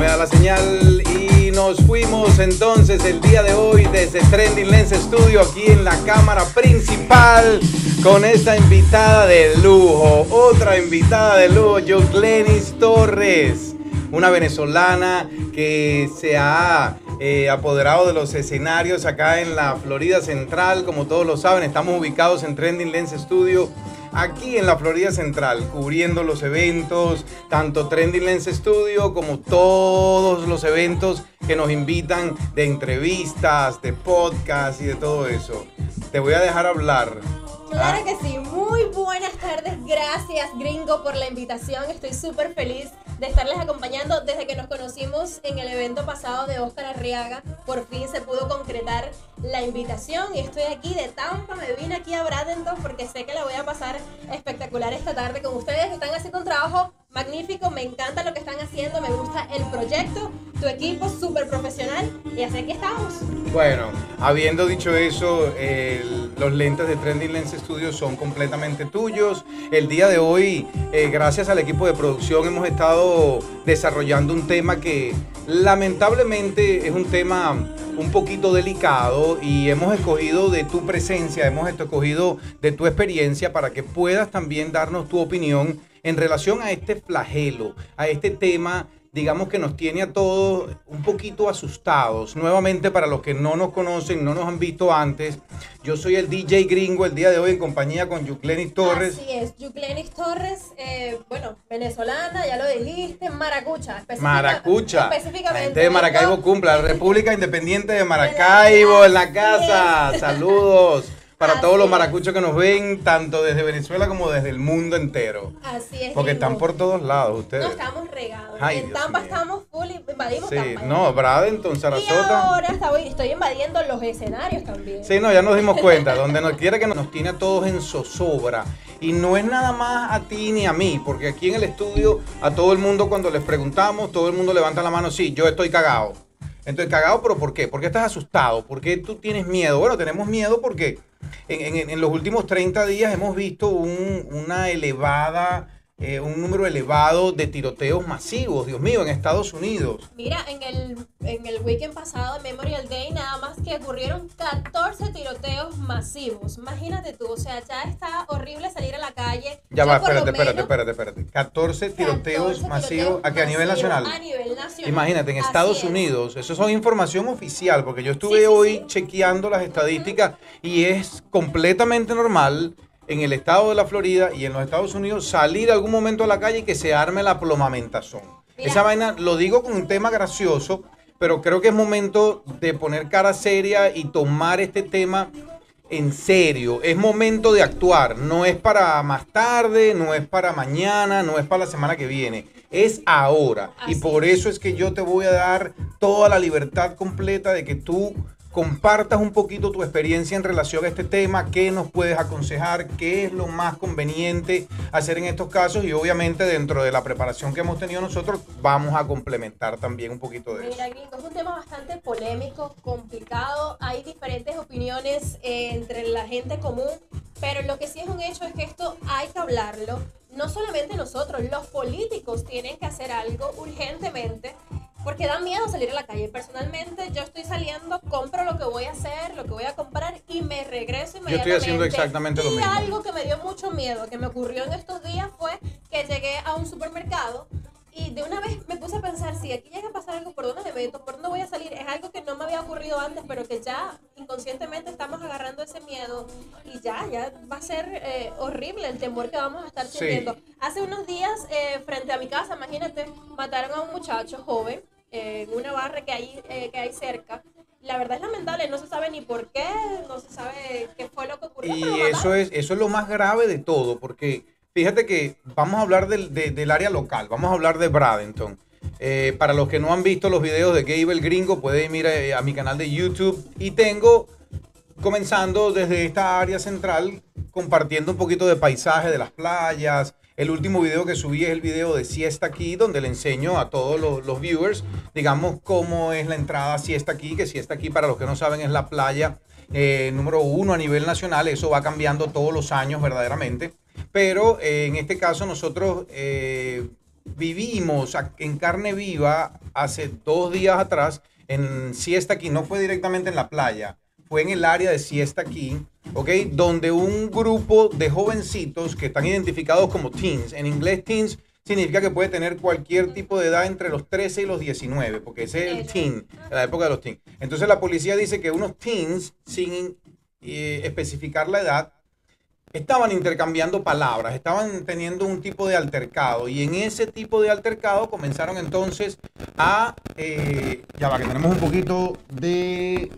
me da la señal. Y nos fuimos entonces el día de hoy desde Trending Lens Studio aquí en la cámara principal con esta invitada de lujo, otra invitada de lujo, Glenis Torres, una venezolana que se ha eh, apoderado de los escenarios acá en la Florida Central, como todos lo saben, estamos ubicados en Trending Lens Studio aquí en la Florida Central, cubriendo los eventos, tanto Trending Lens Studio como todos los eventos que nos invitan de entrevistas, de podcast y de todo eso. Te voy a dejar hablar. Claro que sí, muy buenas tardes, gracias gringo por la invitación, estoy súper feliz de estarles acompañando desde que nos conocimos en el evento pasado de Oscar Arriaga. Por fin se pudo concretar la invitación y estoy aquí de Tampa. Me vine aquí a Bradenton porque sé que la voy a pasar espectacular esta tarde con ustedes que están haciendo un trabajo magnífico. Me encanta lo que están haciendo, me gusta el proyecto, tu equipo súper profesional y así que estamos. Bueno, habiendo dicho eso, los lentes de Trending Lens Studios son completamente tuyos. El día de hoy, eh, gracias al equipo de producción, hemos estado desarrollando un tema que lamentablemente es un tema un poquito delicado y hemos escogido de tu presencia, hemos escogido de tu experiencia para que puedas también darnos tu opinión en relación a este flagelo, a este tema digamos que nos tiene a todos un poquito asustados. Nuevamente, para los que no nos conocen, no nos han visto antes, yo soy el DJ gringo el día de hoy en compañía con Yuclenis Torres. Así es, Yuclenis Torres, eh, bueno, venezolana, ya lo dijiste, maracucha. Maracucha. Específicamente. de Maracaibo cumple, la República Independiente de Maracaibo en la casa. Saludos para todos los maracuchos que nos ven, tanto desde Venezuela como desde el mundo entero. Así es. Porque están por todos lados ustedes. No, estamos regados. en Tampa estamos full, invadimos sí, no, Bradenton, Sarasota. Y ahora estoy invadiendo los escenarios también. Sí, no, ya nos dimos cuenta. donde nos quiere que nos tiene a todos en zozobra. Y no es nada más a ti ni a mí, porque aquí en el estudio, a todo el mundo cuando les preguntamos, todo el mundo levanta la mano, sí, yo estoy cagado. Entonces, cagado, pero ¿por qué? ¿Por qué estás asustado? ¿Por qué tú tienes miedo? Bueno, tenemos miedo porque en, los últimos 30 días hemos visto una elevada eh, un número elevado de tiroteos masivos, Dios mío, en Estados Unidos. Mira, en el, en el weekend pasado, de Memorial Day, nada más que ocurrieron 14 tiroteos masivos. Imagínate tú, o sea, ya está horrible salir a la calle. Ya, va, espérate, espérate, espérate, espérate. 14 tiroteos masivos, ¿a qué? ¿A nivel nacional? A nivel nacional. Imagínate, en Estados Unidos, eso es información oficial, porque yo estuve hoy chequeando las estadísticas y es completamente normal en el estado de la Florida y en los Estados Unidos salir algún momento a la calle y que se arme la plomamentación. Esa vaina lo digo con un tema gracioso, pero creo que es momento de poner cara seria y tomar este tema en serio. Es momento de actuar. No es para más tarde, no es para mañana, no es para la semana que viene. Es ahora. y por eso es que yo te voy a dar toda la libertad completa de que tú compartas un poquito tu experiencia en relación a este tema, qué nos puedes aconsejar, qué es lo más conveniente hacer en estos casos y obviamente dentro de la preparación que hemos tenido nosotros vamos a complementar también un poquito de Mira, eso. es un tema bastante polémico, complicado, hay diferentes opiniones eh, entre la gente común, pero lo que sí es un hecho es que esto hay que hablarlo. No solamente nosotros, los políticos tienen que hacer algo urgentemente porque da miedo salir a la calle. Personalmente, yo estoy saliendo, compro lo que voy a hacer, lo que voy a comprar y me regreso inmediatamente. Yo estoy haciendo exactamente lo mismo. Y algo que me dio mucho miedo, que me ocurrió en estos días, fue que llegué a un supermercado y de una vez me puse a pensar, si aquí llega a pasar algo, ¿por dónde me meto? ¿Por dónde voy a salir? Es algo que no me había ocurrido antes, pero que ya inconscientemente estamos agarrando ese miedo y ya, ya va a ser eh, horrible el temor que vamos a estar sintiendo. Hace unos días, eh, frente a mi casa, imagínate, mataron a un muchacho joven en una barra que hay, eh, que hay cerca. La verdad es lamentable, no se sabe ni por qué, no se sabe qué fue lo que ocurrió. Y eso es, eso es lo más grave de todo, porque fíjate que vamos a hablar del, área local, vamos a hablar de Bradenton. Eh, para los que no han visto los videos de Gable Gringo, pueden ir a, a mi canal de YouTube y tengo comenzando desde esta área central, compartiendo un poquito de paisaje de las playas, el último video que subí es el video de Siesta Aquí, donde le enseño a todos los, viewers, digamos, cómo es la entrada a Siesta Aquí, que Siesta Aquí, para los que no saben, es la playa eh, número uno a nivel nacional. Eso va cambiando todos los años verdaderamente. Pero eh, en este caso nosotros eh, vivimos en carne viva hace dos días atrás en Siesta aquí, no fue directamente en la playa, fue en el área de Siesta aquí, ¿ok? Donde un grupo de jovencitos que están identificados como teens, en inglés teens significa que puede tener cualquier tipo de edad entre los 13 y los 19, porque ese es el teen, la época de los teens. Entonces la policía dice que unos teens, sin eh, especificar la edad, estaban intercambiando palabras, estaban teniendo un tipo de altercado y en ese tipo de altercado comenzaron entonces a... Eh, ya va, que tenemos un poquito de...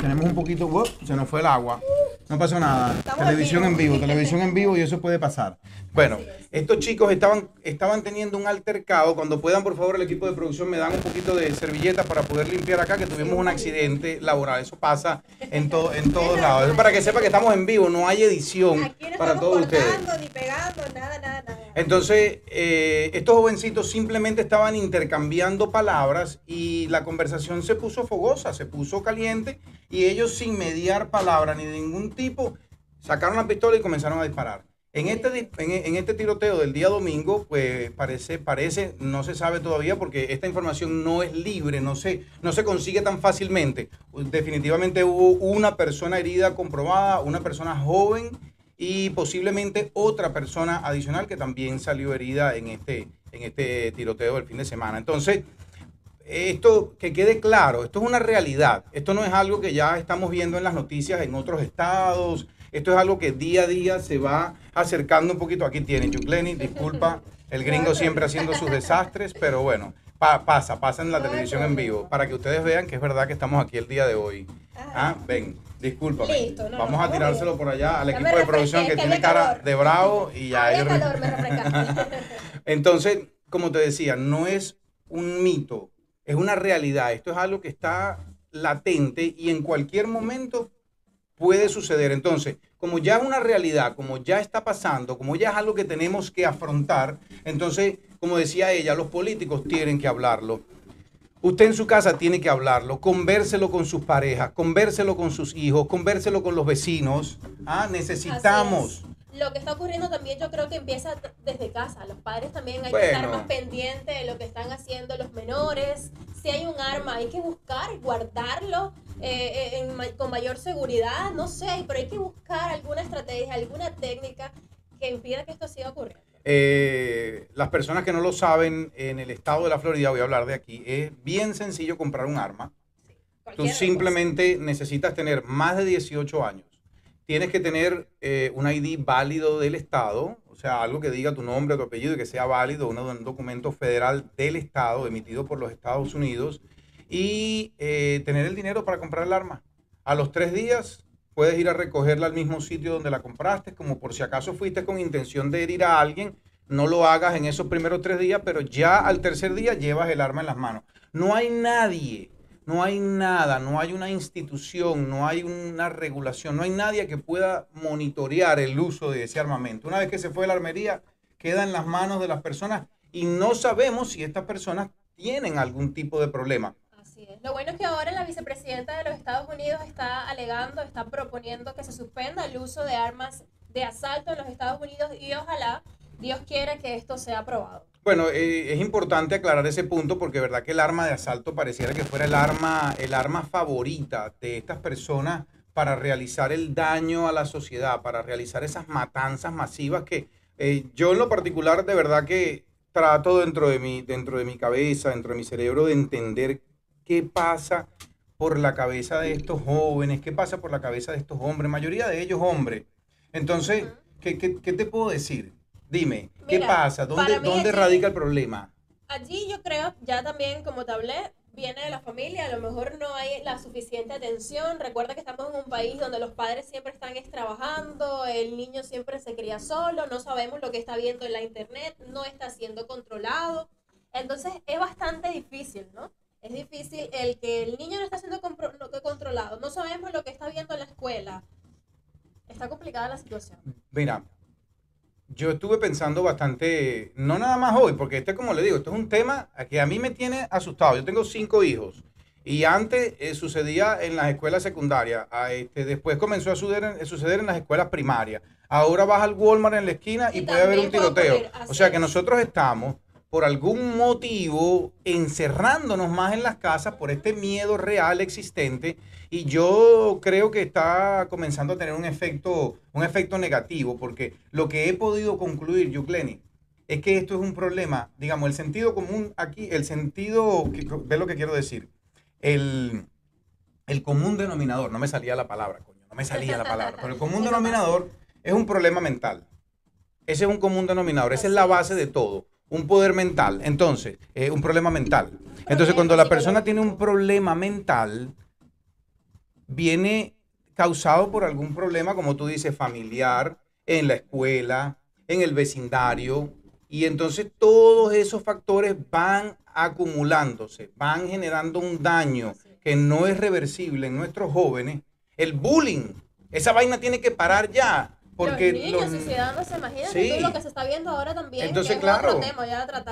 Tenemos un poquito... se nos fue el agua. No pasó nada. televisión en vivo, televisión en vivo y eso puede pasar. Bueno, estos chicos estaban, estaban teniendo un altercado. Cuando puedan, por favor, el equipo de producción me dan un poquito de servilletas para poder limpiar acá, que tuvimos un accidente laboral. Eso pasa en, todo, en todos lados. Eso para que sepa que estamos en vivo, no hay edición para todos ustedes. Ni pegando, nada, nada, nada. Entonces, eh, estos jovencitos simplemente estaban intercambiando palabras y la conversación se puso fogosa, se puso caliente y ellos sin mediar palabra ni de ningún tipo sacaron la pistola y comenzaron a disparar. En este, en, este tiroteo del día domingo, pues parece, parece, no se sabe todavía porque esta información no es libre, no se, no se consigue tan fácilmente. Definitivamente hubo una persona herida comprobada, una persona joven y posiblemente otra persona adicional que también salió herida en este, en este tiroteo del fin de semana. Entonces, esto que quede claro, esto es una realidad, esto no es algo que ya estamos viendo en las noticias en otros estados, esto es algo que día a día se va acercando un poquito. Aquí tienen, Yucleni, disculpa, el gringo siempre haciendo sus desastres, pero bueno, pasa, pasa en la televisión en vivo, para que ustedes vean que es verdad que estamos aquí el día de hoy. Ah, ven, disculpa. Vamos a tirárselo por allá al equipo de producción que, tiene cara de bravo y ya. Entonces, como te decía, no es un mito, es una realidad. Esto es algo que está latente y en cualquier momento puede suceder. Entonces, como ya es una realidad, como ya está pasando, como ya es algo que tenemos que afrontar, entonces, como decía ella, los políticos tienen que hablarlo. Usted en su casa tiene que hablarlo, convérselo con sus parejas, convérselo con sus hijos, convérselo con los vecinos. Ah, necesitamos lo que está ocurriendo también yo creo que empieza desde casa. Los padres también hay que estar más pendientes de lo que están haciendo los menores. Si hay un arma, hay que buscar, guardarlo eh, eh, con mayor seguridad. No sé, pero hay que buscar alguna estrategia, alguna técnica que impida que esto siga ocurriendo. Eh, las personas que no lo saben, en el estado de la Florida, voy a hablar de aquí, es bien sencillo comprar un arma. Tú simplemente necesitas tener más de 18 años tienes que tener eh, un ID válido del Estado, o sea, algo que diga tu nombre, tu apellido y que sea válido, un documento federal del Estado emitido por los Estados Unidos y eh, tener el dinero para comprar el arma. A los tres días puedes ir a recogerla al mismo sitio donde la compraste, como por si acaso fuiste con intención de herir a alguien, no lo hagas en esos primeros tres días, pero ya al tercer día llevas el arma en las manos. No hay nadie no hay nada, no hay una institución, no hay una regulación, no hay nadie que pueda monitorear el uso de ese armamento. Una vez que se fue la armería, queda en las manos de las personas y no sabemos si estas personas tienen algún tipo de problema. Así es. Lo bueno es que ahora la vicepresidenta de los Estados Unidos está alegando, está proponiendo que se suspenda el uso de armas de asalto en los Estados Unidos y ojalá Dios quiera que esto sea aprobado. Bueno, eh, es importante aclarar ese punto porque verdad que el arma de asalto pareciera que fuera el arma, el arma favorita de estas personas para realizar el daño a la sociedad, para realizar esas matanzas masivas que eh, yo en lo particular de verdad que trato dentro de mi, dentro de mi cabeza, dentro de mi cerebro de entender qué pasa por la cabeza de estos jóvenes, qué pasa por la cabeza de estos hombres, mayoría de ellos hombres. Entonces, ¿qué, qué, qué te puedo decir? Dime, ¿qué pasa? ¿Dónde, ¿dónde radica el problema? Allí yo creo, ya también como te hablé, viene de la familia, a lo mejor no hay la suficiente atención. Recuerda que estamos en un país donde los padres siempre están trabajando, el niño siempre se cría solo, no sabemos lo que está viendo en la internet, no está siendo controlado. Entonces es bastante difícil, ¿no? Es difícil el que el niño no está siendo controlado, no sabemos lo que está viendo en la escuela. Está complicada la situación. Mira, yo estuve pensando bastante, no nada más hoy, porque este, como le digo, esto es un tema que a mí me tiene asustado. Yo tengo cinco hijos y antes eh, sucedía en las escuelas secundarias, este, después comenzó a suceder, suceder en las escuelas primarias. Ahora vas al Walmart en la esquina y, puede haber un tiroteo. o sea que nosotros estamos por algún motivo encerrándonos más en las casas por este miedo real existente y yo creo que está comenzando a tener un efecto, un efecto negativo porque lo que he podido concluir, Yucleni, es que esto es un problema, digamos, el sentido común aquí, el sentido, ve lo que quiero decir, el, el común denominador, no me salía la palabra, coño, no me salía la palabra, pero el común denominador es un problema mental. Ese es un común denominador, esa es la base de todo un poder mental. Entonces, eh, un problema mental. Entonces, cuando la persona tiene un problema mental, viene causado por algún problema, como tú dices, familiar, en la escuela, en el vecindario. Y entonces todos esos factores van acumulándose, van generando un daño que no es reversible en nuestros jóvenes. El bullying, esa vaina tiene que parar ya. Porque los niños suicidándose, imagínate lo que se está viendo ahora también. Entonces, claro,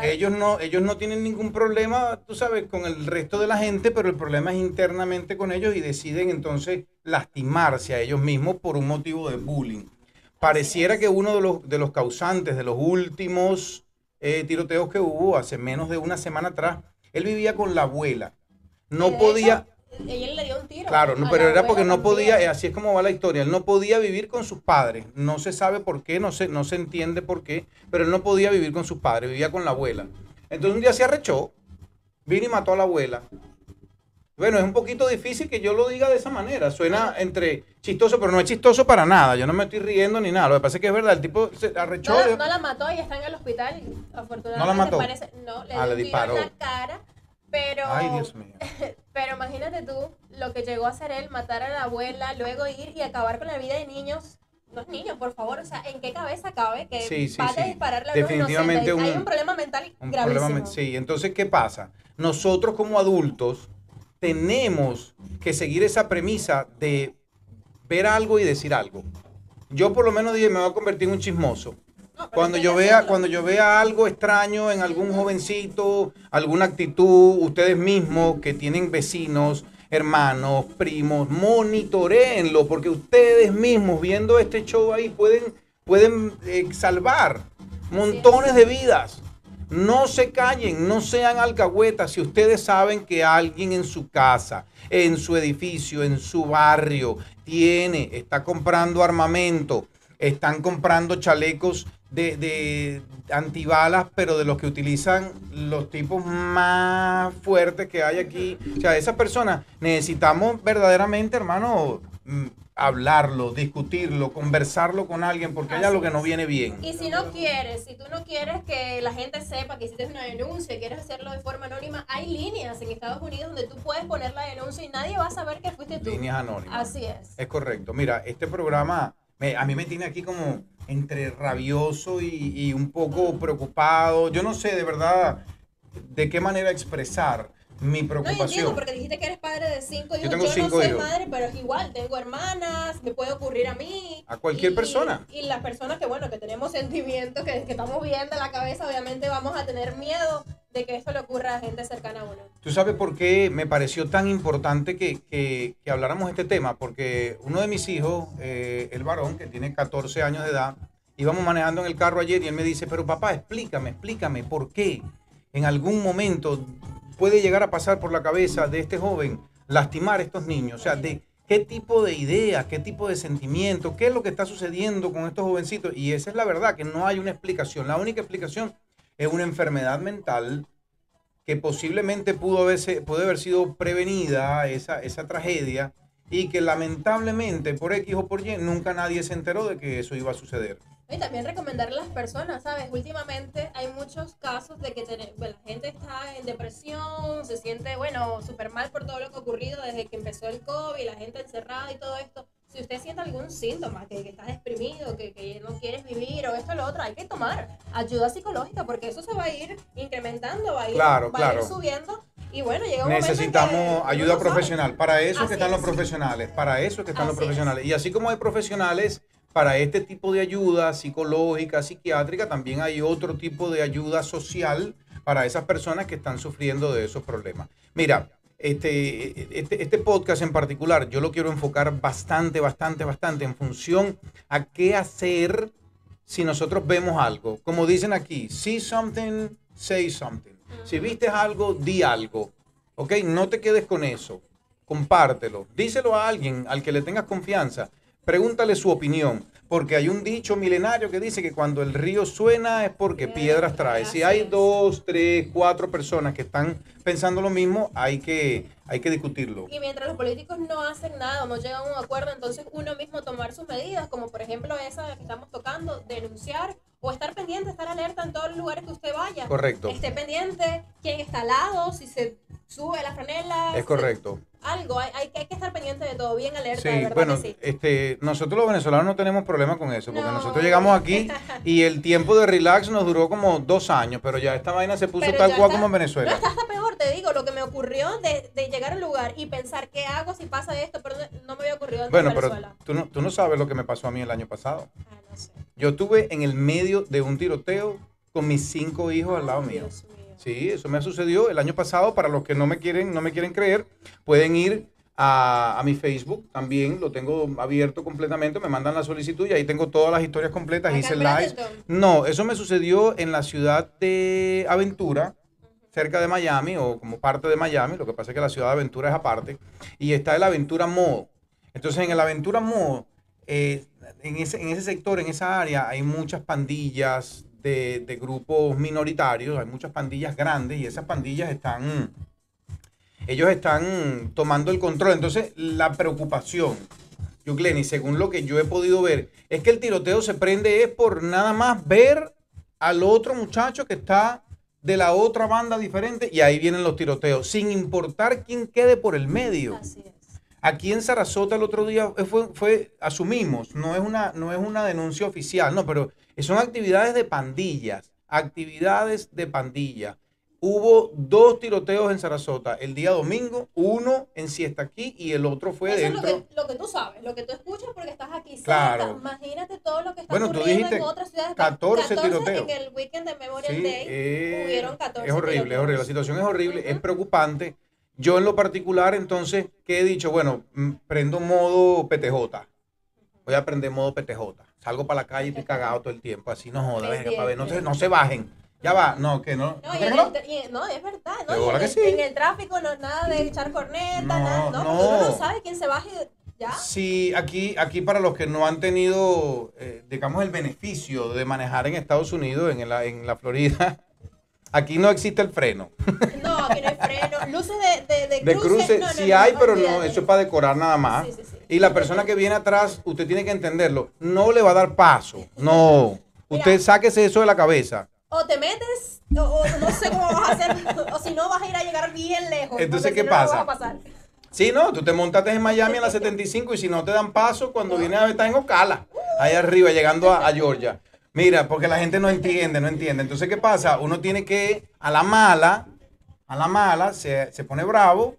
ellos no, ellos no tienen ningún problema, tú sabes, con el resto de la gente, pero el problema es internamente con ellos y deciden entonces lastimarse a ellos mismos por un motivo de bullying. Pareciera que uno de los, de los causantes de los últimos eh, tiroteos que hubo hace menos de una semana atrás, él vivía con la abuela. No podía ella le dio un tiro. Claro, pero era porque no podía, eh, así es como va la historia, él no podía vivir con sus padres. No se sabe por qué, no se, no se entiende por qué, pero él no podía vivir con sus padres, vivía con la abuela. Entonces un día se arrechó, vino y mató a la abuela. Bueno, es un poquito difícil que yo lo diga de esa manera. Suena entre chistoso, pero no es chistoso para nada. Yo no me estoy riendo ni nada. Lo que pasa es que es verdad, el tipo se arrechó. No, la mató y está en el hospital. Afortunadamente, no la mató. no, le, ah, disparó. en la cara. Pero, Ay, Dios mío. pero imagínate tú lo que llegó a hacer él, matar a la abuela, luego ir y acabar con la vida de niños. Los niños, por favor, o sea, ¿en qué cabeza cabe que sí, sí, a disparar la Definitivamente Hay un problema mental un gravísimo. Problema, sí, entonces, ¿qué pasa? Nosotros como adultos tenemos que seguir esa premisa de ver algo y decir algo. Yo por lo menos dije, me voy a convertir en un chismoso cuando yo vea, cuando yo vea algo extraño en algún jovencito, alguna actitud, ustedes mismos que tienen vecinos, hermanos, primos, monitoreenlo, porque ustedes mismos viendo este show ahí pueden, pueden eh, salvar montones de vidas. No se callen, no sean alcahuetas si ustedes saben que alguien en su casa, en su edificio, en su barrio, tiene, está comprando armamento, están comprando chalecos de, antibalas, pero de los que utilizan los tipos más fuertes que hay aquí. O sea, esas personas necesitamos verdaderamente, hermano, mm, hablarlo, discutirlo, conversarlo con alguien, porque hay algo que no viene bien. Y si no quieres, si tú no quieres que la gente sepa que hiciste una denuncia y quieres hacerlo de forma anónima, hay líneas en Estados Unidos donde tú puedes poner la denuncia y nadie va a saber que fuiste tú. Líneas anónimas. Así es. Es correcto. Mira, este programa a mí me tiene aquí como entre rabioso y, un poco preocupado. Yo no sé de verdad de qué manera expresar mi preocupación. No, entiendo, porque dijiste que eres padre de cinco hijos. Yo, tengo yo no soy madre, pero es igual, tengo hermanas, me puede ocurrir a mí. A cualquier persona. Y las personas que, bueno, que tenemos sentimientos, que, que estamos viendo en la cabeza, obviamente vamos a tener miedo de que eso le ocurra a gente cercana a uno. ¿Tú sabes por qué me pareció tan importante que, que, que habláramos este tema? Porque uno de mis hijos, eh, el varón, que tiene 14 años de edad, íbamos manejando en el carro ayer y él me dice, pero papá, explícame, explícame, ¿por qué en algún momento puede llegar a pasar por la cabeza de este joven lastimar a estos niños? O sea, de qué tipo de ideas, qué tipo de sentimientos, qué es lo que está sucediendo con estos jovencitos. Y esa es la verdad, que no hay una explicación. La única explicación es una enfermedad mental que posiblemente pudo, haberse, pudo haber sido prevenida, esa, esa tragedia, y que lamentablemente por X o por Y nunca nadie se enteró de que eso iba a suceder. Y también recomendarle a las personas, ¿sabes? Últimamente hay muchos casos de que la gente está en depresión, se siente, bueno, súper mal por todo lo que ha ocurrido desde que empezó el COVID, la gente encerrada y todo esto si usted siente algún síntoma, que, que estás deprimido, que, que, no quieres vivir o esto o lo otro, hay que tomar ayuda psicológica porque eso se va a ir incrementando, va a ir, va a ir subiendo. Y bueno, llega un Necesitamos ayuda profesional. Para eso que están los profesionales. Para eso que están los profesionales. Y así como hay profesionales para este tipo de ayuda psicológica, psiquiátrica, también hay otro tipo de ayuda social para esas personas que están sufriendo de esos problemas. Mira, este, este, este, podcast en particular, yo lo quiero enfocar bastante, bastante, bastante en función a qué hacer si nosotros vemos algo. Como dicen aquí, see something, say something. Si viste algo, di algo. ¿Ok? No te quedes con eso. Compártelo. Díselo a alguien al que le tengas confianza. Pregúntale su opinión. Porque hay un dicho milenario que dice que cuando el río suena es porque piedras trae. Si hay dos, tres, cuatro personas que están pensando lo mismo, hay que, hay que discutirlo. Y mientras los políticos no hacen nada no llegan a un acuerdo, entonces uno mismo tomar sus medidas, como por ejemplo esa que estamos tocando, denunciar o estar pendiente, estar alerta en todos los lugares que usted vaya. Correcto. Esté pendiente quién está al lado, si se sube la franela. Es correcto. Algo, hay, hay, que estar pendiente de todo, bien alerta. Sí, de verdad bueno, que sí. este, nosotros los venezolanos no tenemos problema con eso, porque No. nosotros llegamos aquí y el tiempo de relax nos duró como dos años, pero ya esta vaina se puso Pero tal cual está- como en No, Venezuela. está hasta peor, te digo, lo que me ocurrió de, de llegar al lugar y pensar qué hago si pasa esto, pero no me había ocurrido antes Bueno, en pero tú no, tú no sabes lo que me pasó a mí el año pasado. Ah, no sé. Yo estuve en el medio de un tiroteo con mis cinco hijos al lado mío. Dios mío. Sí, eso me sucedió el año pasado. Para los que no me quieren, no me quieren creer, pueden ir a, a mi Facebook. También lo tengo abierto completamente. Me mandan la solicitud y ahí tengo todas las historias completas. Hice. Bradenton. No, eso me sucedió en la ciudad de Aventura, cerca de Miami o como parte de Miami. Lo que pasa es que la ciudad de Aventura es aparte. Y está el Aventura Mall. Entonces, en el Aventura Mall, eh, en, ese, en ese sector, en esa área, hay muchas pandillas de, de grupos minoritarios, hay muchas pandillas grandes y esas pandillas están, ellos están tomando el control. Entonces, la preocupación, yo, Glenny, según lo que yo he podido ver, es que el tiroteo se prende es por nada más ver al otro muchacho que está de la otra banda diferente y ahí vienen los tiroteos, sin importar quién quede por el medio. Así es. Aquí en Sarasota el otro día eh, fue, fue asumimos, no es, una, no es una denuncia oficial, no, pero son actividades de pandillas, actividades de pandilla. Hubo dos tiroteos en Sarasota, el día domingo, uno en Siesta aquí y el otro fue Eso dentro. es lo que, lo que tú sabes, lo que tú escuchas porque estás aquí cerca. Claro. Imagínate todo lo que está Bueno, tú ocurriendo dijiste en otras ciudades. 14 tiroteos. En el weekend de Memorial Sí, Day eh, hubieron 14 es horrible, es horrible. La situación es horrible, es preocupante. Yo en lo particular, entonces, ¿qué he dicho? Bueno, mm, prendo modo PTJ. Voy a aprender modo PTJ. Salgo para la calle y estoy cagado todo el tiempo. Así no joda, venga, para ver, no se, no se bajen. Ya va, no, que no. No, ¿No el no? y no, es verdad, ¿no? Y en, que el, sí. en el tráfico no nada de echar corneta, No, nada, no, porque uno no. no sabe quién se baje ya. Sí, aquí, aquí para los que no han tenido, eh, digamos, el beneficio de manejar en Estados Unidos, en la, en la Florida, aquí no existe el freno. No, aquí no hay freno. Luces de, de, de, De cruce no, no, sí no, hay, pero no, eso es para decorar nada más. Sí, sí, sí. Y la persona que viene atrás, usted tiene que entenderlo, no le va a dar paso. No. Usted sáquese eso de la cabeza. O te metes, o, o no sé cómo vas a hacer, o si no vas a ir a llegar bien lejos. Entonces, ¿qué si no, no pasa? pasar. Sí, no, tú te montaste en Miami en la 75 y si no te dan paso, cuando vienes a ver, estás en Ocala, ahí arriba, llegando a, a Georgia. Mira, porque la gente no entiende, no entiende. Entonces, ¿qué pasa? Uno tiene que, a la mala, a la mala, se, se pone bravo,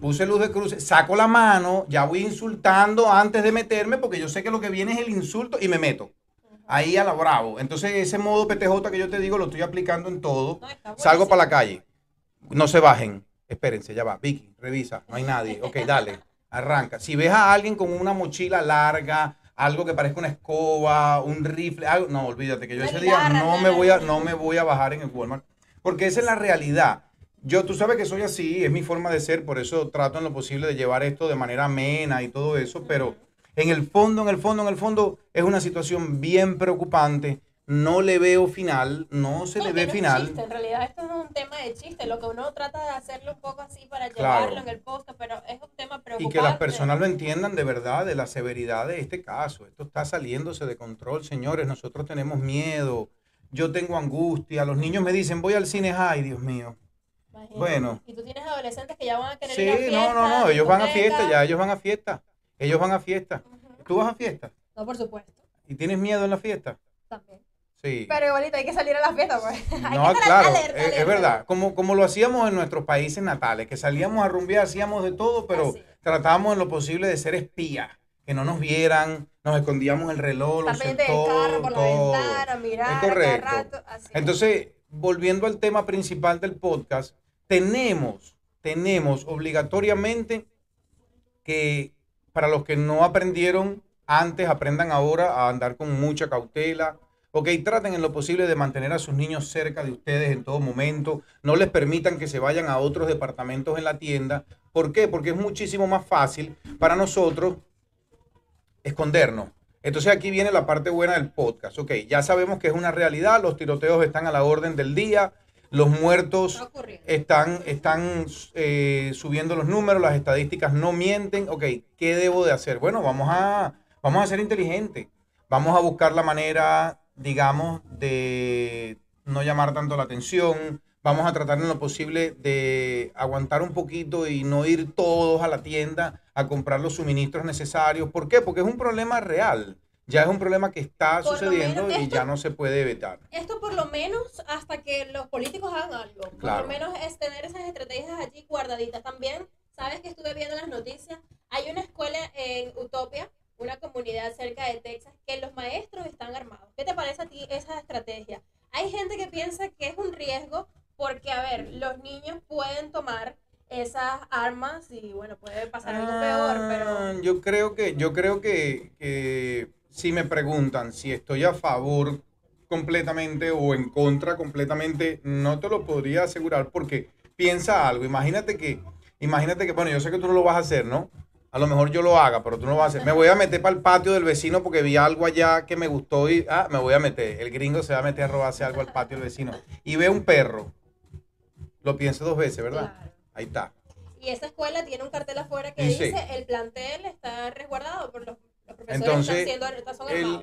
puse luz de cruce, saco la mano, ya voy insultando antes de meterme, porque yo sé que lo que viene es el insulto y me meto. Ahí a la bravo. Entonces, ese modo PTJ que yo te digo lo estoy aplicando en todo. No, Salgo para la calle. No se bajen. Espérense, ya va. Vicky, revisa. No hay nadie. Ok, dale. Arranca. Si ves a alguien con una mochila larga, algo que parezca una escoba, un rifle, algo, no, olvídate que yo ese día no me voy a, no me voy a bajar en el Walmart. Porque esa es la realidad. Yo, tú sabes que soy así, es mi forma de ser, por eso trato en lo posible de llevar esto de manera amena y todo eso, pero en el fondo, en el fondo, en el fondo, es una situación bien preocupante. No le veo final, no se No, le ve no final. chiste, en realidad esto no es un tema de chiste, lo que uno trata de hacerlo un poco así para Claro. llevarlo en el post, pero es un tema Y preocupante. que las personas lo entiendan de verdad, de la severidad de este caso. Esto está saliéndose de control, señores. Nosotros tenemos miedo. Yo tengo angustia. Los niños me dicen, voy al cine. Ay, Dios mío. Imagínate. bueno. Y tú tienes adolescentes que ya van a querer Sí, ir a no, fiestas, no, no. Ellos van a fiesta, ya ellos van a fiesta. Ellos van a fiesta. Ujú. ¿Tú vas a fiesta? No, por supuesto, ¿Y tienes miedo en la fiesta? también. Sí. Pero igualito hay que salir a la fiesta, pues. Hay No, que estar claro, alerta, es, verdad. Como, como lo hacíamos en nuestros países natales, que salíamos a rumbear, hacíamos de todo, pero Así tratábamos en lo posible de ser espías, que no nos vieran, nos escondíamos el reloj, los del carro, por la todo. ventana, mirar Es correcto. rato. así es. Entonces, volviendo al tema principal del podcast, tenemos, tenemos obligatoriamente que para los que no aprendieron antes, aprendan ahora a andar con mucha cautela, Ok, traten en lo posible de mantener a sus niños cerca de ustedes en todo momento. No les permitan que se vayan a otros departamentos en la tienda. ¿Por qué? Porque es muchísimo más fácil para nosotros escondernos. Entonces aquí viene la parte buena del podcast. Ok, ya sabemos que es una realidad, los tiroteos están a la orden del día, los muertos están, están eh, subiendo los números, las estadísticas no mienten. Ok, ¿qué debo de hacer? Bueno, vamos a, vamos a ser inteligentes. Vamos a buscar la manera, digamos, de no llamar tanto la atención. Vamos a tratar en lo posible de aguantar un poquito y no ir todos a la tienda a comprar los suministros necesarios. ¿Por qué? Porque es un problema real ya es un problema que está sucediendo y ya no se puede evitar. Esto por lo menos hasta que los políticos hagan algo. Por lo menos es tener esas estrategias allí guardaditas. También, sabes que estuve viendo las noticias, hay una escuela en Utopia, una comunidad cerca de Texas, que los maestros están armados. ¿Qué te parece a ti esa estrategia? Hay gente que piensa que es un riesgo porque, a ver, los niños pueden tomar esas armas y bueno, puede pasar algo peor, pero... Ah, yo creo que, yo creo que, que si me preguntan si estoy a favor completamente o en contra completamente, no te lo podría asegurar porque piensa algo. Imagínate que, imagínate que, bueno, yo sé que tú no lo vas a hacer, ¿no? A lo mejor yo lo haga, pero tú no lo vas a hacer. Me voy a meter para el patio del vecino porque vi algo allá que me gustó y, ah, me voy a meter. El gringo se va a meter a robarse algo al patio del vecino. Y ve un perro. Lo pienso dos veces, ¿verdad? Ahí está. Y esa escuela tiene un cartel afuera que dice, el plantel está resguardado por los entonces,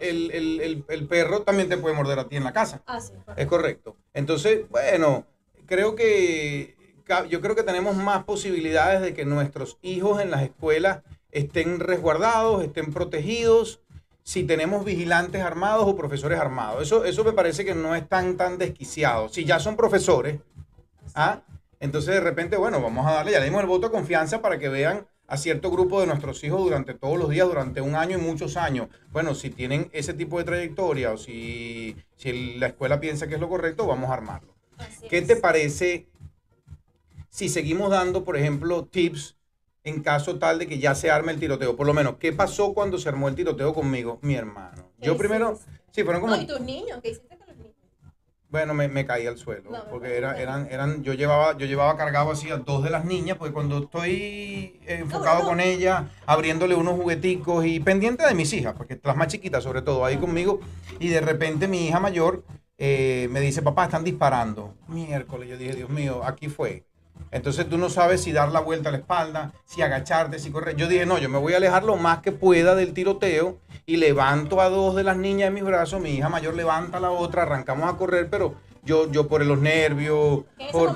el, perro también te puede morder a ti en la casa. Ah, sí, es correcto. Entonces, bueno, creo que yo creo que tenemos más posibilidades de que nuestros hijos en las escuelas estén resguardados, estén protegidos, si tenemos vigilantes armados o profesores armados. Eso, eso me parece que no es tan, tan desquiciado. Si ya son profesores, ¿ah? entonces de repente, bueno, vamos a darle, ya le dimos el voto de confianza para que vean a cierto grupo de nuestros hijos durante todos los días, durante un año y muchos años. Bueno, si tienen ese tipo de trayectoria o si, si la escuela piensa que es lo correcto, vamos a armarlo. ¿Qué te parece si seguimos dando, por ejemplo, tips en caso tal de que ya se arme el tiroteo? Por lo menos, ¿qué pasó cuando se armó el tiroteo conmigo? Mi hermano. Yo primero... Sí, fueron como... No, ¿y tus niños? ¿Qué hiciste? Bueno, me, me caí al suelo, porque era, eran, eran, yo llevaba, yo llevaba cargado así a dos de las niñas, porque cuando estoy enfocado con ella, abriéndole unos jugueticos y pendiente de mis hijas, porque las más chiquitas sobre todo, ahí conmigo, y de repente mi hija mayor eh, me dice, papá, están disparando. Miércoles, yo dije, Dios mío, aquí fue. Entonces tú no sabes si dar la vuelta a la espalda, si agacharte, si correr. Yo dije, no, yo me voy a alejar lo más que pueda del tiroteo y levanto a dos de las niñas en mis brazos, mi hija mayor levanta a la otra, arrancamos a correr, pero yo, yo por los nervios, por,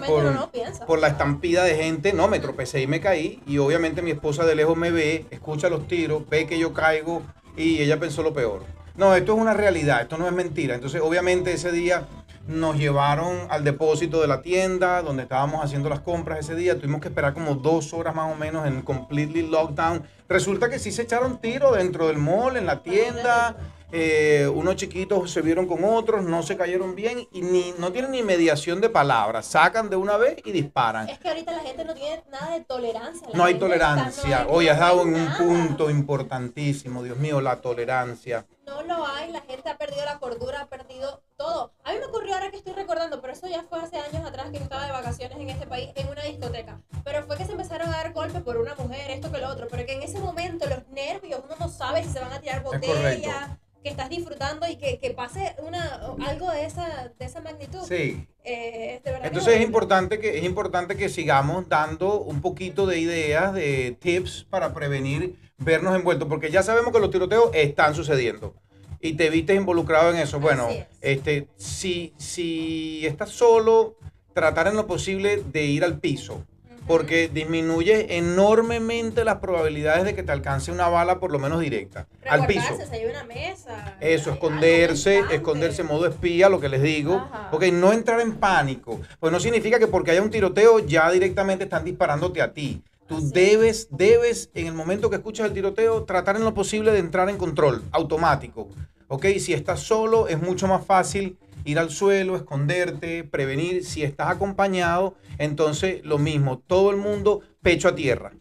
por, la estampida de gente, no, me tropecé y me caí. Y obviamente mi esposa de lejos me ve, escucha los tiros, ve que yo caigo y ella pensó lo peor. No, esto es una realidad, esto no es mentira. Entonces, obviamente ese día nos llevaron al depósito de la tienda donde estábamos haciendo las compras ese día. Tuvimos que esperar como dos horas más o menos en completely lockdown. Resulta que sí se echaron tiro dentro del mall, en la tienda. Eh, unos chiquitos se vieron con otros, no se cayeron bien y ni, no tienen ni mediación de palabras. Sacan de una vez y disparan. Es que ahorita la gente no tiene nada de tolerancia. no hay tolerancia. Hoy has dado en un punto importantísimo, Dios mío, la tolerancia. No lo hay, la gente ha perdido la cordura, ha perdido todo. A mí me ocurrió ahora que estoy recordando, pero eso ya fue hace años atrás que yo estaba de vacaciones en este país, en una discoteca. Pero fue que se empezaron a dar golpes por una mujer, esto que lo otro. Pero que en ese momento los nervios, uno no sabe si se van a tirar botellas estás disfrutando y que, que pase una, algo de esa, de esa magnitud. Sí. Eh, Entonces es importante, que, es importante que sigamos dando un poquito de ideas, de tips para prevenir vernos envueltos, porque ya sabemos que los tiroteos están sucediendo y te viste involucrado en eso. Bueno, este, si, si estás solo, tratar en lo posible de ir al piso porque disminuye enormemente las probabilidades de que te alcance una bala por lo menos directa al piso. Si hay una mesa, Eso, esconderse, esconderse en modo espía, lo que les digo. Ok, no entrar en pánico. Pues no significa que porque haya un tiroteo ya directamente están disparándote a ti. Tú debes, debes, en el momento que escuchas el tiroteo, tratar en lo posible de entrar en control automático. Ok, si estás solo es mucho más fácil ir al suelo, esconderte, prevenir. Si estás acompañado, entonces lo mismo, todo el mundo pecho a tierra.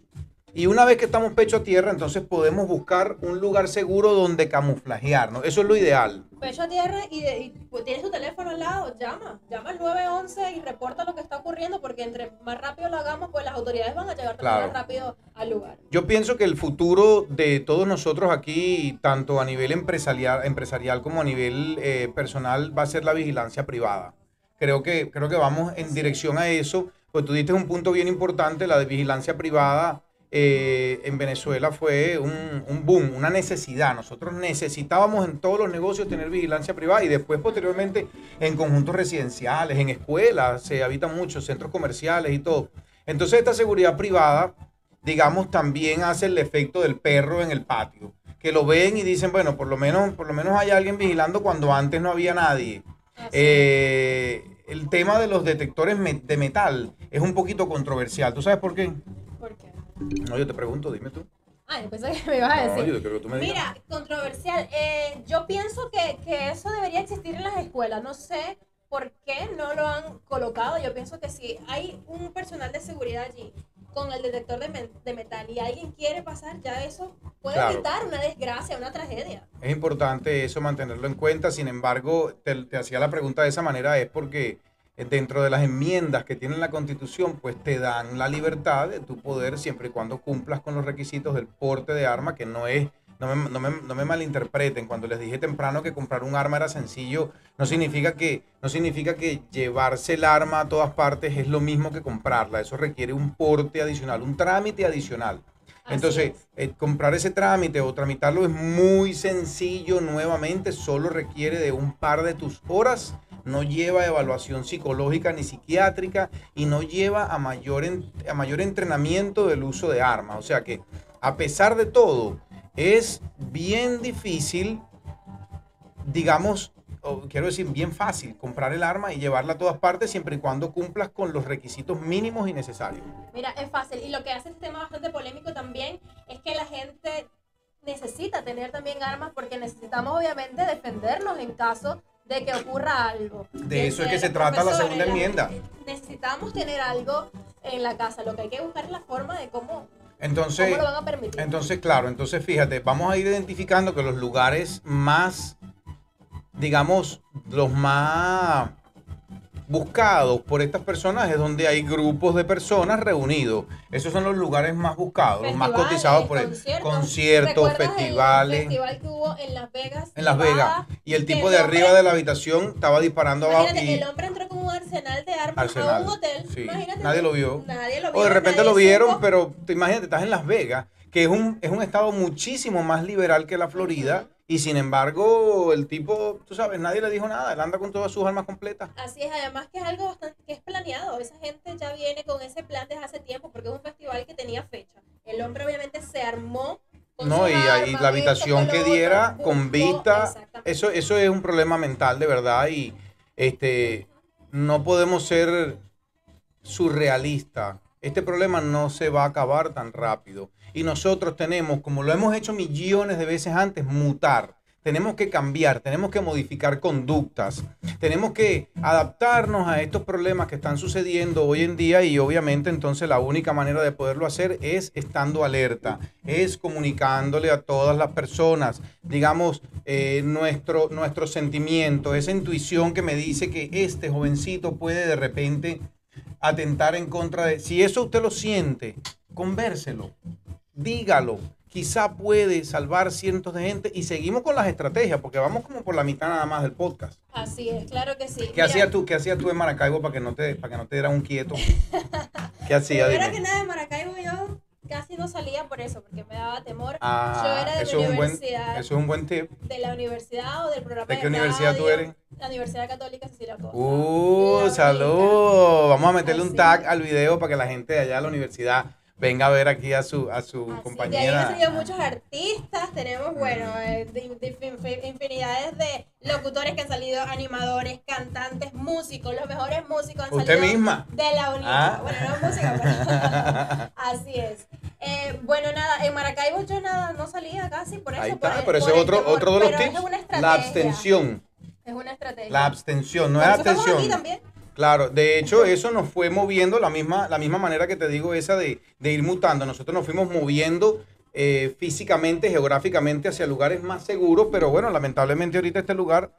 Y una vez que estamos pecho a tierra, entonces podemos buscar un lugar seguro donde camuflajearnos. Eso es lo ideal. Pecho a tierra y, de- y, pues, tienes tu teléfono al lado, llama. Llama al 911 y reporta lo que está ocurriendo porque entre más rápido lo hagamos, pues autoridades van a llegar Claro. rápido al lugar. Yo pienso que el futuro de todos nosotros aquí, tanto a nivel empresarial, empresarial como a nivel eh, personal, va a ser la vigilancia privada. Creo que, creo que vamos en dirección a eso. Pues tú diste un punto bien importante, la de vigilancia privada eh, en Venezuela fue un, un boom, una necesidad. Nosotros necesitábamos en todos los negocios tener vigilancia privada y después posteriormente en conjuntos residenciales, en escuelas, se habitan muchos centros comerciales y todo. Entonces esta seguridad privada digamos, también hace el efecto del perro en el patio. Que lo ven y dicen, bueno, por lo menos, por lo menos hay alguien vigilando cuando antes no había nadie. Eh, el tema de los detectores de metal es un poquito controversial. ¿Tú sabes por qué? ¿Por qué? No, yo te pregunto, dime tú. Ah, yo pensé que me ibas a No, decir. yo creo que tú me digas. Mira, controversial. Eh, yo pienso que, que eso debería existir en las escuelas. No sé por qué no lo han colocado. Yo pienso que si hay un personal de seguridad allí con el detector de, metal y alguien quiere pasar, ya eso puede Claro. evitar una desgracia, una tragedia. Es importante eso mantenerlo en cuenta. Sin embargo, te, te hacía la pregunta de esa manera es porque eh, dentro de las enmiendas que tiene la Constitución, pues te dan la libertad de tu poder siempre y cuando cumplas con los requisitos del porte de arma, que no es, no me, no me- no me malinterpreten. Cuando les dije temprano que comprar un arma era sencillo, no significa que, no significa que llevarse el arma a todas partes es lo mismo que comprarla. Eso requiere un porte adicional, un trámite adicional. Así Entonces, es. eh, comprar ese trámite o tramitarlo es muy sencillo nuevamente, solo requiere de un par de tus horas, no lleva evaluación psicológica ni psiquiátrica y no lleva a mayor, en- a mayor entrenamiento del uso de armas. O sea que, a pesar de todo, es bien difícil, digamos, o quiero decir, bien fácil comprar el arma y llevarla a todas partes siempre y cuando cumplas con los requisitos mínimos y necesarios. Mira, es fácil. Y lo que hace este tema bastante polémico también es que la gente necesita tener también armas porque necesitamos obviamente defendernos en caso de que ocurra algo. De eso es que se trata la segunda enmienda. Necesitamos tener algo en la casa. Lo que hay que buscar es la forma de cómo, Entonces, cómo lo van a permitir. Entonces, claro, entonces fíjate, vamos a ir identificando que los lugares más, digamos, los más buscados por estas personas es donde hay grupos de personas reunidos. Esos son los lugares más buscados, los más Festivales, cotizados por el conciertos. conciertos, ¿Recuerdas el festivales. festival que hubo en Las Vegas. En Las? Vegas. Y el tipo de arriba de la habitación estaba disparando abajo. Y, el hombre entró con un arsenal de armas a Arsenal, un hotel. sí. Imagínate Nadie lo vio. Nadie lo vio. o de repente lo vieron, supo. pero te imagínate, estás en Las Vegas, que es un, es un estado muchísimo más liberal que la Florida. Y sin embargo, el tipo, tú sabes, nadie le dijo nada. Él anda con todas sus armas completas. Así es, además que es algo bastante que es planeado. Esa gente ya viene con ese plan desde hace tiempo porque es un festival que tenía fecha. El hombre obviamente se armó. con No, y armas, la esto, habitación que otro, diera buscó- con vista, eso, eso es un problema mental de verdad y este no podemos ser surrealistas. Este problema no se va a acabar tan rápido. Y nosotros tenemos, como lo hemos hecho millones de veces antes, mutar. Tenemos que cambiar, tenemos que modificar conductas, tenemos que adaptarnos a estos problemas que están sucediendo hoy en día y obviamente entonces la única manera de poderlo hacer es estando alerta, es comunicándole a todas las personas, digamos, eh, nuestro, nuestro sentimiento, esa intuición que me dice que este jovencito puede de repente atentar en contra de... Si eso usted lo siente, convérselo, dígalo. Quizá puede salvar cientos de gente y seguimos con las estrategias porque vamos como por la mitad nada más del podcast. Así es, claro que sí. ¿Qué hacías tú? ¿Qué hacías tú en Maracaibo para que no te, para que no te dieran un quieto? ¿Qué hacías? Primero que nada, en Maracaibo yo casi no salía por eso, porque me daba temor. Ah, yo era de eso la es un buen, universidad, eso es un buen tip. de la universidad o del programa ¿De qué universidad tú eres? La Universidad Católica Cecilia Costa. Uh, salud. Vamos a meterle un tag al video para que la gente de allá de la universidad venga a ver aquí a su, a su Así, De ahí han compañera. salido muchos artistas, tenemos, bueno, eh, de- de- de- infinidades de locutores que han salido, animadores, cantantes, músicos, los mejores músicos han Usted salido misma. de la universidad. Ah. Bueno, no música, pero así es. Eh, bueno, nada, en Maracaibo yo nada, no salía casi por eso. Ahí por está, el- pero ese por es otro, temor, otro de los tips. Es. La abstención. Es una estrategia. La abstención, no Por es estamos aquí abstención. también. Claro, de hecho eso nos fue moviendo la misma, la misma manera que te digo esa de, de ir mutando. Nosotros nos fuimos moviendo eh, físicamente, geográficamente hacia lugares más seguros, pero bueno, lamentablemente ahorita este lugar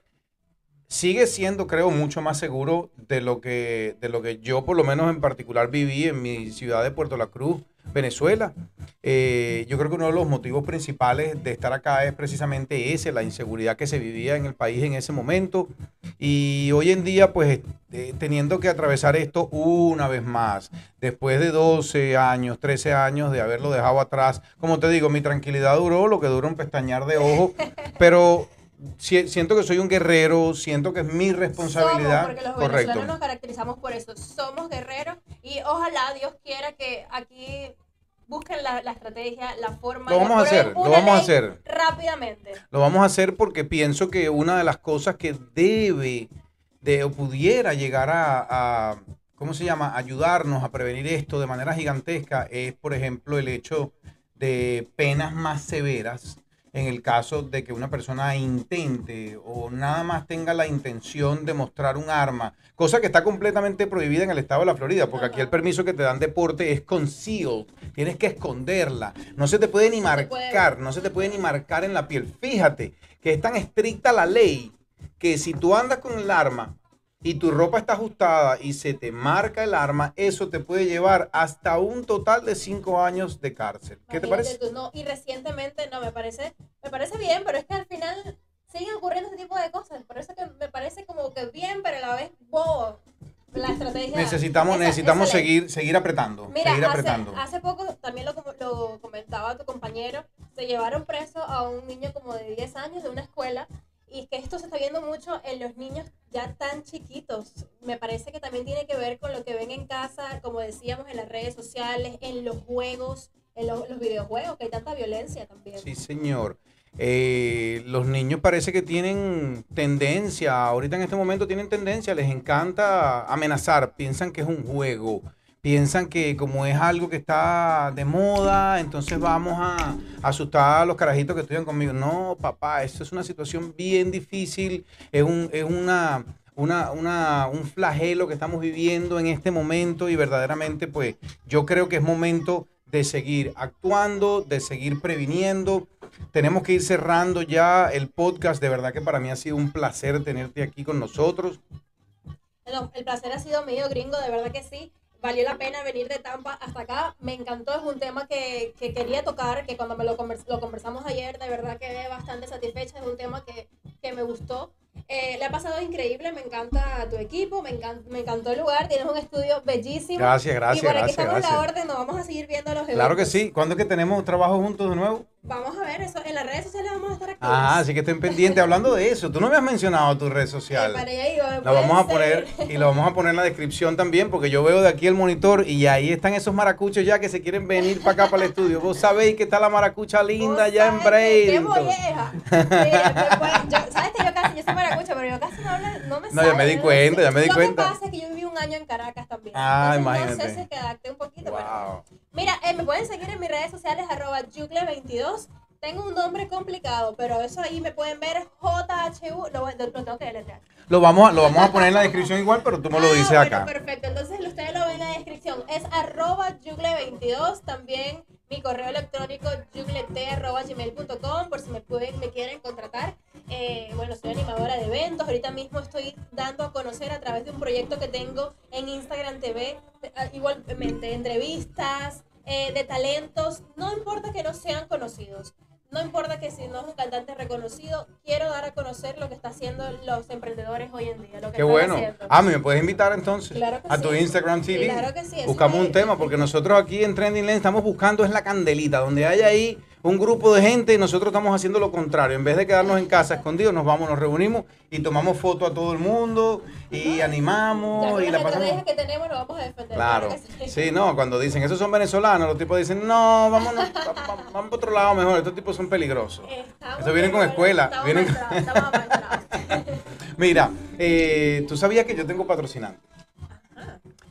sigue siendo, creo, mucho más seguro de lo que, de lo que yo por lo menos en particular viví en mi ciudad de Puerto La Cruz, Venezuela. Eh, yo creo que uno de los motivos principales de estar acá es precisamente ese, la inseguridad que se vivía en el país en ese momento. Y hoy en día, pues, eh, teniendo que atravesar esto una vez más, después de 12 años, 13 años de haberlo dejado atrás, como te digo, mi tranquilidad duró lo que dura un pestañear de ojo, pero siento que soy un guerrero, siento que es mi responsabilidad. Somos, porque los venezolanos nos caracterizamos por eso. Somos guerreros y ojalá Dios quiera que aquí busquen la, estrategia, la forma. Lo vamos a hacer, lo vamos a hacer. Rápidamente. Lo vamos a hacer porque pienso que una de las cosas que debe de, o pudiera llegar a, a ¿cómo se llama?, ayudarnos a prevenir esto de manera gigantesca es, por ejemplo, el hecho de penas más severas en el caso de que una persona intente o nada más tenga la intención de mostrar un arma, cosa que está completamente prohibida en el estado de la Florida, porque aquí el permiso que te dan deporte es concealed, tienes que esconderla, no se te puede ni marcar, no se te puede ni marcar en la piel. Fíjate que es tan estricta la ley que si tú andas con el arma y tu ropa está ajustada y se te marca el arma, eso te puede llevar hasta un total de cinco años de cárcel. ¿Qué te parece? no, y recientemente, no, me parece, me parece bien, pero es que al final siguen ocurriendo este tipo de cosas. Por eso que me parece como que bien, pero a la vez bobo. La estrategia. Necesitamos, necesitamos seguir, seguir apretando. Mira, seguir hace, apretando. hace poco, también lo, lo comentaba tu compañero, se llevaron preso a un niño como de 10 años de una escuela y que esto se está viendo mucho en los niños ya tan chiquitos. Me parece que también tiene que ver con lo que ven en casa, como decíamos, en las redes sociales, en los juegos, en los, videojuegos, que hay tanta violencia también. Sí, señor. Eh, los niños parece que tienen tendencia, ahorita en este momento tienen tendencia, les encanta amenazar, piensan que es un juego piensan que como es algo que está de moda, entonces vamos a asustar a los carajitos que estudian conmigo. No, papá, esto es una situación bien difícil, es, un, es una, una, un flagelo que estamos viviendo en este momento y verdaderamente pues yo creo que es momento de seguir actuando, de seguir previniendo. Tenemos que ir cerrando ya el podcast. De verdad que para mí ha sido un placer tenerte aquí con nosotros. el placer ha sido mío, gringo, de verdad que sí valió la pena venir de Tampa hasta acá. Me encantó, es un tema que, que quería tocar, que cuando me lo, lo, conversamos ayer, de verdad quedé bastante satisfecha. Es un tema que, que me gustó. Eh, le ha pasado increíble, me encanta tu equipo, me, encanta, me encantó el lugar, tienes un estudio bellísimo. Gracias, gracias. Y por aquí estamos la orden, nos vamos a seguir viendo los eventos. Claro que sí. ¿Cuándo es que tenemos trabajo juntos de nuevo? Vamos a ver, eso en las redes sociales vamos a estar aquí. Ah, así que estén pendientes hablando de eso. Tú no me has mencionado tu red social. lo vamos a poner y lo vamos a poner en la descripción también porque yo veo de aquí el monitor y ahí están esos maracuchos ya que se quieren venir para acá para el estudio. Vos sabéis que está la maracucha linda ya en Bradenton. ¡Qué molleja! ¿Sabes que yo casi, yo soy maracucha, pero yo casi no, hablo, no me No, ya me di cuenta, ya me di cuenta. Lo que pasa es que yo viví un año en Caracas también. Ah, imagínate. No sé si quedaste un poquito, wow. Mira, eh, me pueden seguir en mis redes sociales, arroba jugle22. Tengo un nombre complicado, pero eso ahí me pueden ver JHU, lo, lo tengo que deletrear. Lo vamos, a, lo vamos a poner en la descripción igual, pero tú me lo ah, dices acá. Perfecto, entonces ustedes lo ven en la descripción. Es arroba jugle22, también mi correo electrónico juglete.gmail.com por si me, pueden, me quieren contratar. Eh, bueno, soy animadora de eventos. Ahorita mismo estoy dando a conocer a través de un proyecto que tengo en Instagram TV, eh, igualmente entrevistas eh, de talentos. No importa que no sean conocidos. No importa que si no es un cantante reconocido, quiero dar a conocer lo que están haciendo los emprendedores hoy en día. Lo que Qué bueno. Ah, ¿me puedes invitar entonces? Claro a tu Instagram TV. Claro que sí. Buscamos un tema, porque nosotros aquí en Trending Lane estamos buscando es la candelita, donde haya ahí un grupo de gente y nosotros estamos haciendo lo contrario. En vez de quedarnos en casa escondidos, nos vamos, nos reunimos y tomamos fotos a todo el mundo y animamos. y la pasamos. que tenemos lo vamos a defender. Claro. Sí. no, cuando dicen, esos son venezolanos, los tipos dicen, no, vámonos, vamos, vamos por otro lado mejor, estos tipos son peligrosos. Eso vienen con escuela. Vienen... Mira, eh, tú sabías que yo tengo patrocinante.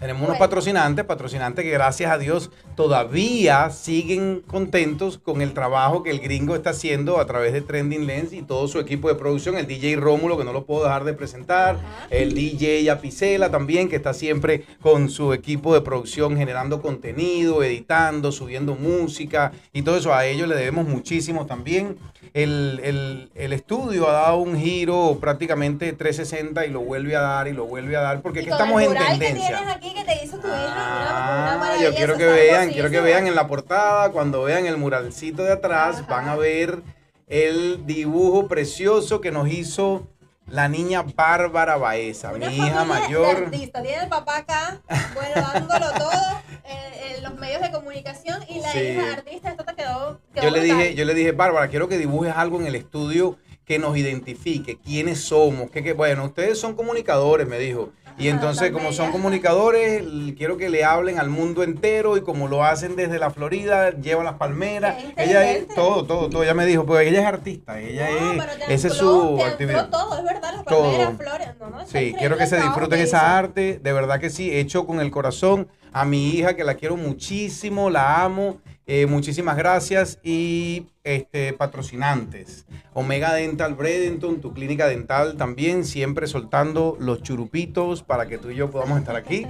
Tenemos unos patrocinantes, patrocinantes que gracias a Dios todavía siguen contentos con el trabajo que el gringo está haciendo a través de Trending Lens y todo su equipo de producción, el DJ Rómulo, que no lo puedo dejar de presentar, Ajá. el DJ Apicela también, que está siempre con su equipo de producción generando contenido, editando, subiendo música y todo eso. A ellos le debemos muchísimo también. El, el- el estudio ha dado un giro prácticamente 360 y lo vuelve a dar y lo vuelve a dar porque Y es que con estamos el en mural tendencia. que tienes aquí que te hizo tu hija, una- una Ah, yo quiero que vean, quiero que vean en la portada, cuando vean el muralcito de atrás, Ajá. van a ver el dibujo precioso que nos hizo la niña Bárbara Baeza, Una mi hija mayor. artistas. Tiene el papá acá, bueno, dándolo todo en, en los medios de comunicación y la Sí. hija artista, esto te quedó, quedó Yo le brutal. dije, yo le dije, Bárbara, quiero que dibujes algo en el estudio que nos identifique, quiénes somos, que, que- bueno, ustedes son comunicadores, me dijo. Y entonces, como son comunicadores, quiero que le hablen al mundo entero y como lo hacen desde la Florida, llevan las palmeras. Ella es todo, todo, todo. Ella me dijo, pues ella es artista, ella No, es, esa es su actividad. todo, es verdad, las palmeras, flores, no, Sí, quiero que se disfruten esa arte, de verdad que sí, hecho con el corazón. A mi hija, que la quiero muchísimo, la amo, eh, muchísimas gracias. Y este, patrocinantes, Omega Dental Bradenton, tu clínica dental también, siempre soltando los churupitos para que tú y yo podamos estar aquí.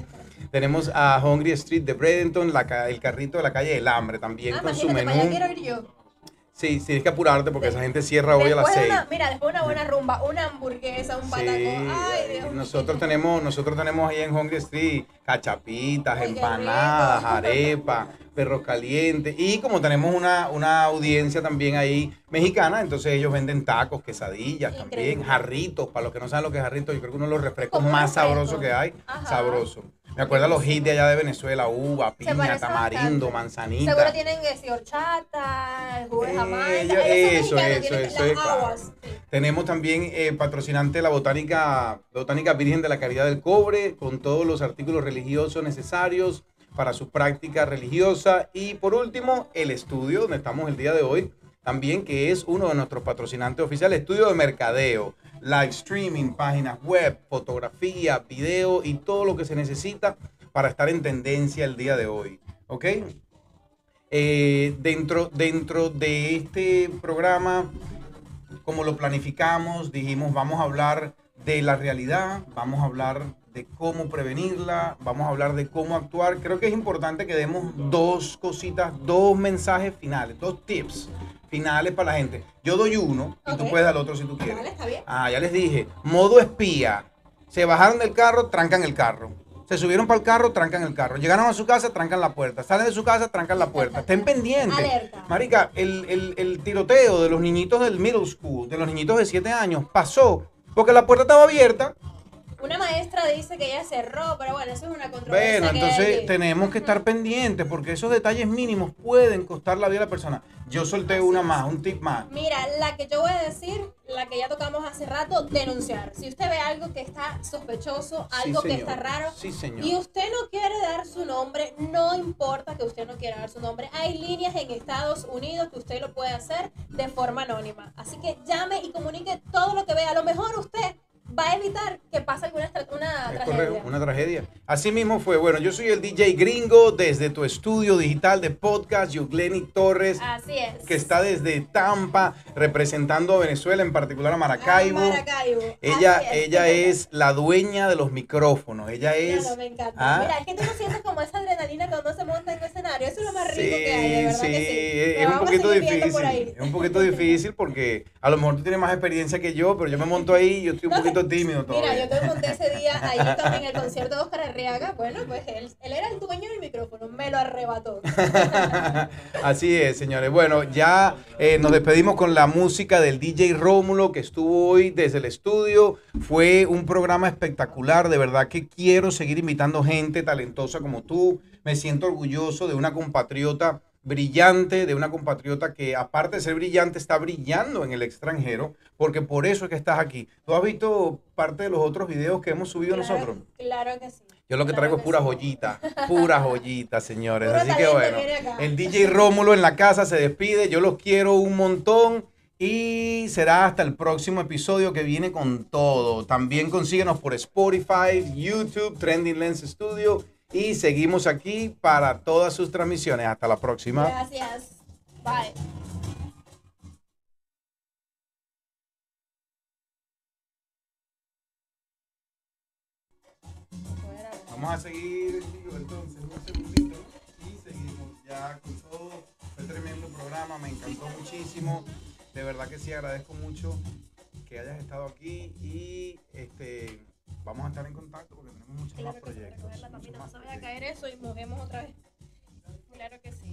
Tenemos a Hungry Street de Bradenton, la el carrito de la calle del hambre también Ah, con su imagínate, para allá menú. quiero ir yo. Sí, sí, tienes que apurarte porque esa gente cierra hoy a las Después de 6. una- mira, después de una buena rumba, una hamburguesa, un patacón. Sí, Ay, Dios mío. nosotros tenemos, nosotros tenemos ahí en Hungry Street cachapitas, Ay, empanadas, arepas, perros calientes y como tenemos una, una audiencia también ahí mexicana, entonces ellos venden tacos, quesadillas también, jarritos, para los que no saben lo que es jarrito, yo creo que uno de los refrescos más sabrosos que hay, Ajá. sabroso. Me acuerdo a los hits de allá de Venezuela, uva, piña, tamarindo, bastante. manzanita. Seguro tienen si horchata, jugo de Eh, jamaica. ellos- eso, eso, eso es claro. Tenemos también eh, patrocinante la Botánica, Botánica Virgen de la Caridad del Cobre, con todos los artículos religiosos necesarios para su práctica religiosa. Y por último, el estudio, donde estamos el día de hoy, también que es uno de nuestros patrocinantes oficiales, estudio de mercadeo, live streaming, páginas web, fotografía, video y todo lo que se necesita para estar en tendencia el día de hoy. ¿Ok? Eh, dentro, dentro de este programa, como lo planificamos, dijimos, vamos a hablar de la realidad, vamos a hablar de cómo prevenirla, vamos a hablar de cómo actuar. Creo que es importante que demos dos cositas, dos mensajes finales, dos tips finales para la gente. Yo doy uno y tú puedes dar otro si tú quieres. Vale, está bien. Ah, ya les dije. Modo espía. Se bajaron del carro, trancan el carro. Se subieron para el carro, trancan el carro. Llegaron a su casa, trancan la puerta. Salen de su casa, trancan la puerta. Estén pendientes. Alerta. Marica, el, el- el tiroteo de los niñitos del middle school, de los niñitos de 7 años, pasó porque la puerta estaba abierta. Una maestra dice que ella cerró, pero bueno, eso es una controversia. Bueno, entonces tenemos que estar pendientes porque esos detalles mínimos pueden costar la vida a la persona. Yo solté Así una es. más, un tip más. Mira, la que yo voy a decir, la que ya tocamos hace rato, denunciar. Si usted ve algo que está sospechoso, Sí, algo que está raro, Sí, señor. y usted no quiere dar su nombre, no importa que usted no quiera dar su nombre. Hay líneas en Estados Unidos que usted lo puede hacer de forma anónima. Así que llame y comunique todo lo que vea. A lo mejor usted va a evitar que pase alguna una tragedia. una tragedia. Así mismo fue. Bueno, yo soy el DJ gringo desde tu estudio digital de podcast, Yugleni Torres, Así es. que está desde Tampa representando a Venezuela, en particular a Maracaibo. Ah, Maracaibo. Ella, Así ella es la dueña de los micrófonos. Ella es. Claro, me encanta. Ah. Mira, es que tú no sientes como esa adrenalina cuando se monta en un escenario. Eso es lo más rico Sí, que hay, de verdad sí, que sí. es un poquito difícil. Es un poquito difícil porque a lo mejor tú tienes más experiencia que yo, pero yo me monto ahí y yo estoy un poquito tímido todavía. Mira, yo te monté ese día ahí también en el concierto de Oscar Arriaga. Bueno, pues él, él era el dueño del micrófono, me lo arrebató. Así es, señores. Bueno, ya eh, nos despedimos con la música del DJ Rómulo que estuvo hoy desde el estudio. Fue un programa espectacular. De verdad que quiero seguir invitando gente talentosa como tú. Me siento orgulloso de una compatriota brillante, de una compatriota que aparte de ser brillante está brillando en el extranjero, porque por eso es que estás aquí. ¿Tú has visto parte de los otros videos que hemos subido Claro, nosotros? Claro que sí. Yo lo que Claro traigo es pura sí. joyita, pura joyita, señores. Puro Así que bueno, el DJ Rómulo en la casa se despide. Yo los quiero un montón y será hasta el próximo episodio que viene con todo. También consíguenos por Spotify, YouTube, Trending Lens Studio y seguimos aquí para todas sus transmisiones. Hasta la próxima. Gracias. Bye. Vamos a seguir entonces un segundito y seguimos ya con todo. Fue tremendo programa, me encantó muchísimo. De verdad que sí, agradezco mucho que hayas estado aquí y este vamos a estar en contacto porque tenemos muchos claro más proyectos. También, no se vaya a caer eso y mojemos otra vez. Claro que sí.